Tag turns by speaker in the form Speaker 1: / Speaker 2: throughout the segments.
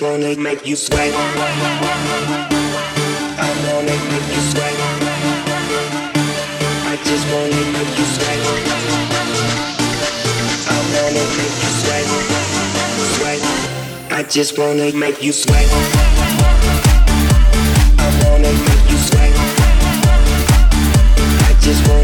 Speaker 1: gonna make you sweat. I'm gonna make you sweat. I just wanna make you sweat. I'm gonna make you sweat. Sweat. I just wanna make you sweat. I'm gonna make you sweat. I just wanna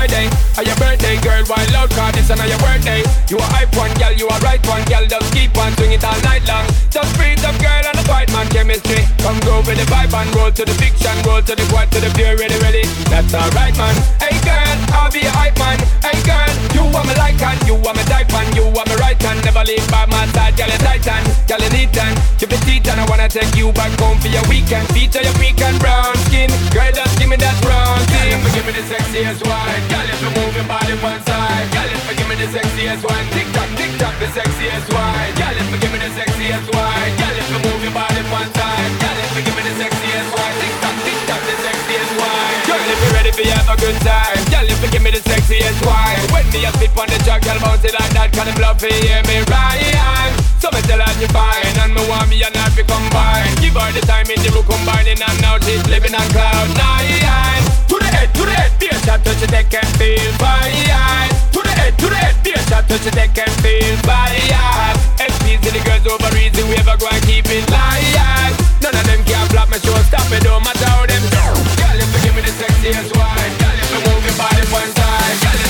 Speaker 1: Friday. Are your birthday, girl? Why
Speaker 2: loud? Cause it's your birthday. You a hype one, girl. You a right one, girl. Just keep on doing it all night long. Just breathe up, girl, and a white man chemistry. Come go with the vibe and roll to the fiction, roll to the quad, to the pure, ready, ready. That's alright, man. Hey, girl, I'll be a hype man. Hey, girl, you are my like and you are my type and you are my right hand. Never leave by my side, girl, you titan, girl, you neat and keep teeth and I wanna take you back home for your weekend. Feature your pecan brown skin, girl, just give me that brown thing. Girl, give me the sexiest one, girl, if you move your body one side, girl, if you give me the sexiest one, tick tock, tick tock, the sexiest one, girl, if you give me the sexiest one, girl, if you move your body one side, girl, if you give me the sexiest one, tick tock, tick tock, the sexiest one, girl, if you ready for have a good time, girl, if you give me the sexiest one, when me a spit on the track, girl, it like that, can you love hear me right? So me tell her you fine, and me want me and her to combine. Give her the time in the room combining, and now she's living on cloud nine. To the head, to the head, be a shot, touch it, they can feel fine. To the head, to the head, be a shot, touch it, they can feel fine. SPs to the girls over easy, we ever go and keep it light. None of them can flop my show, stop it, don't matter how them do. Girl, if you give me the sexiest wine, girl, if you move your body one side, girl,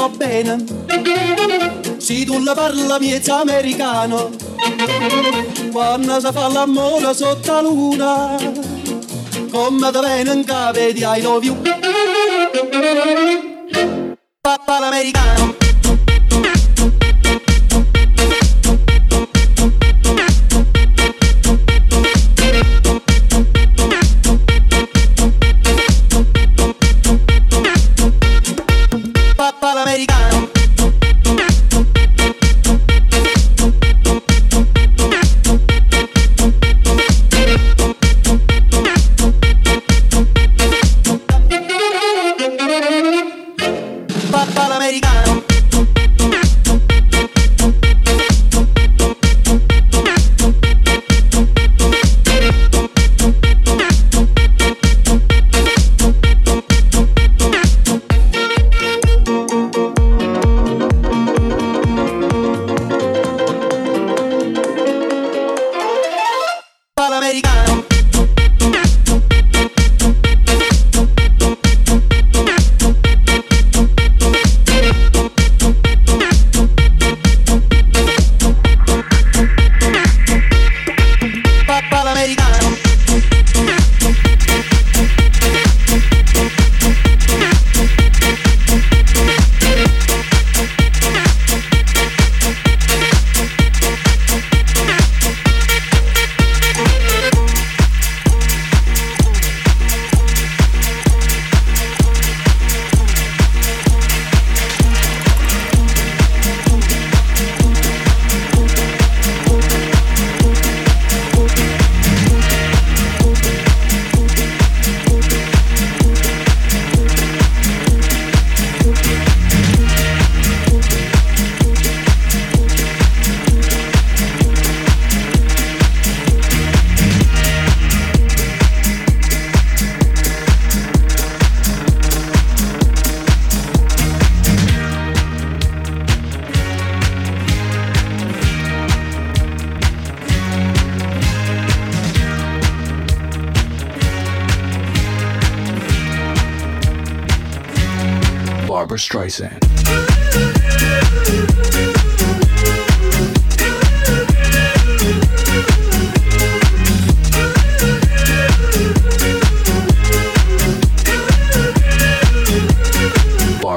Speaker 3: Va bene. Se tu la parla miezza americano Quando si fa l'amore sotto la luna Come da bene in cave di I love you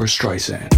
Speaker 4: Barbra Streisand.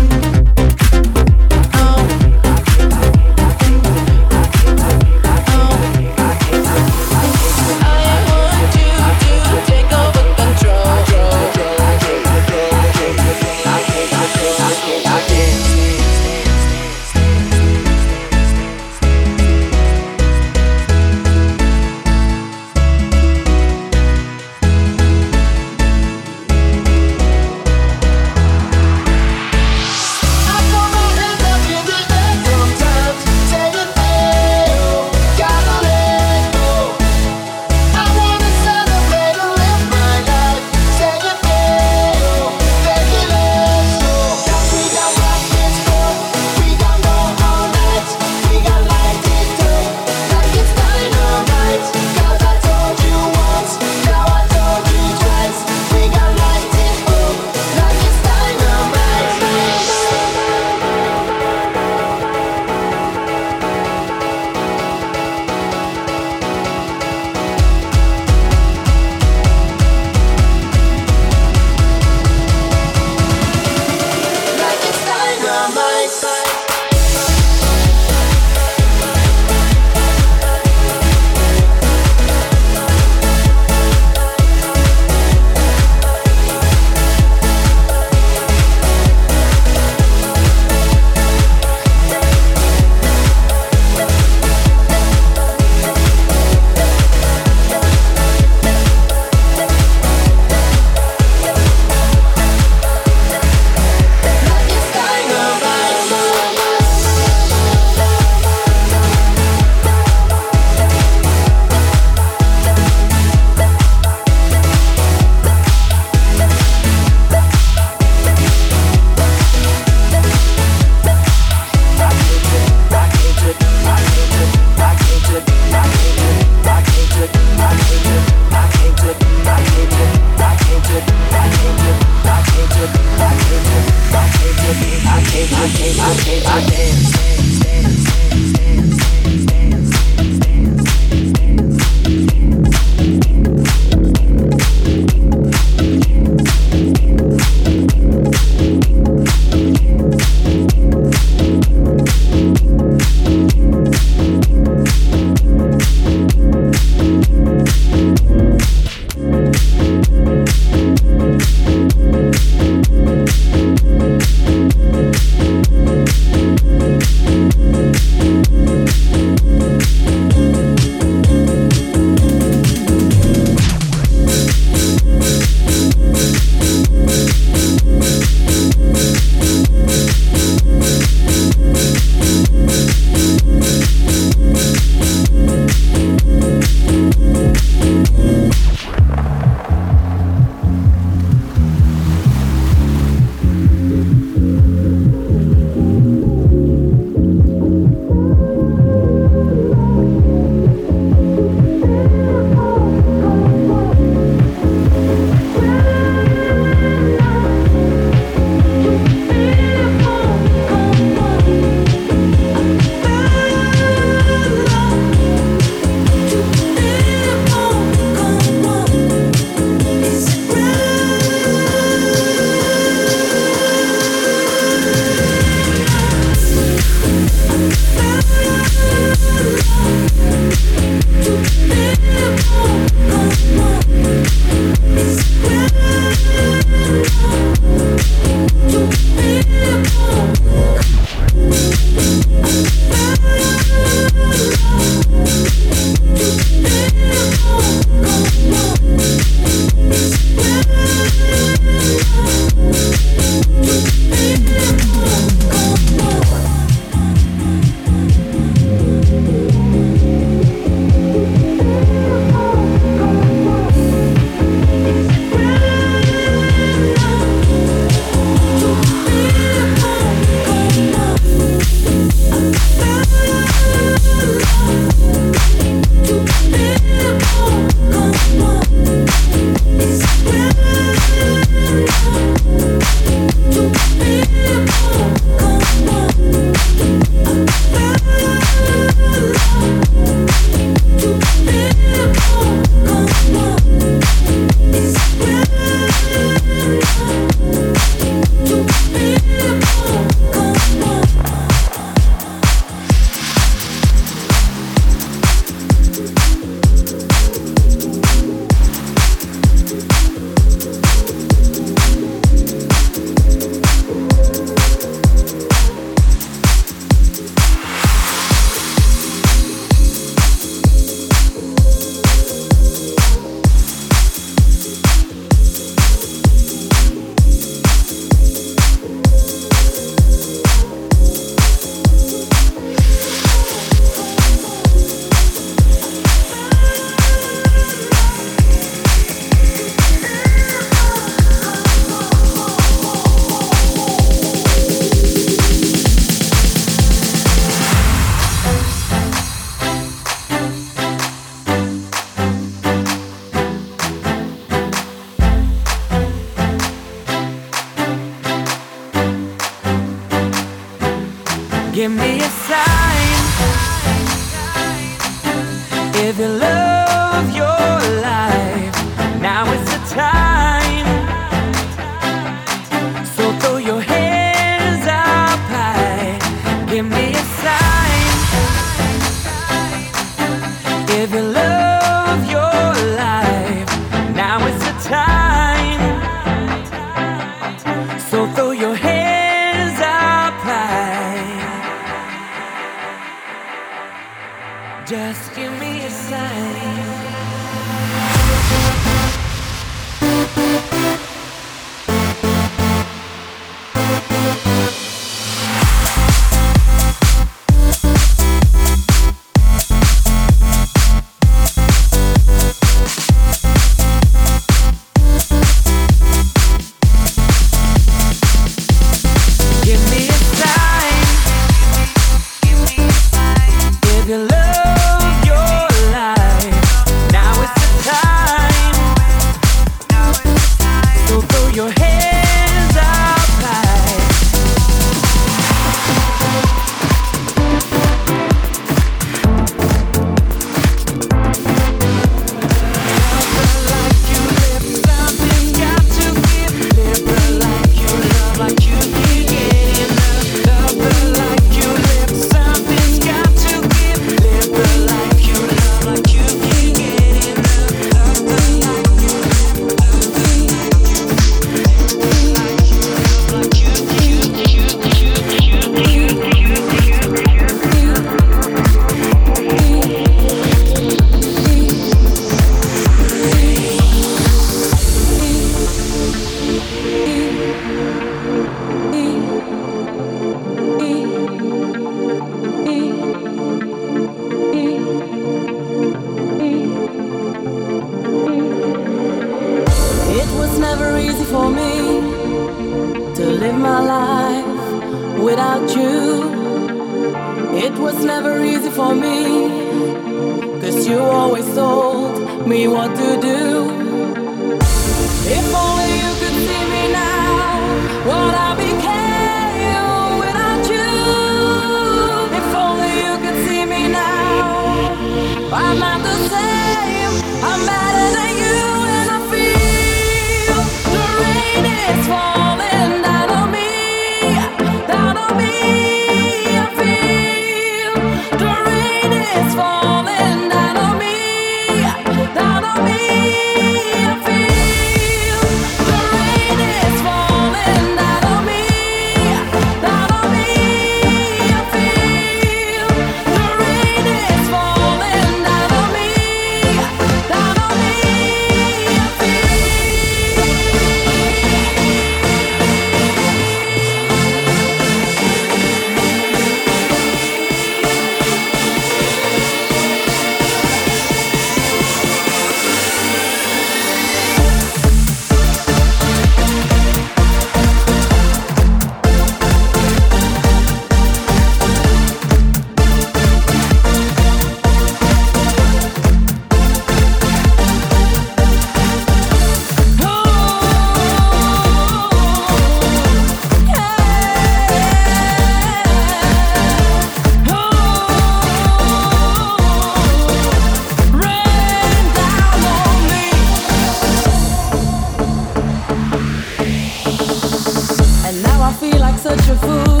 Speaker 5: Such a fool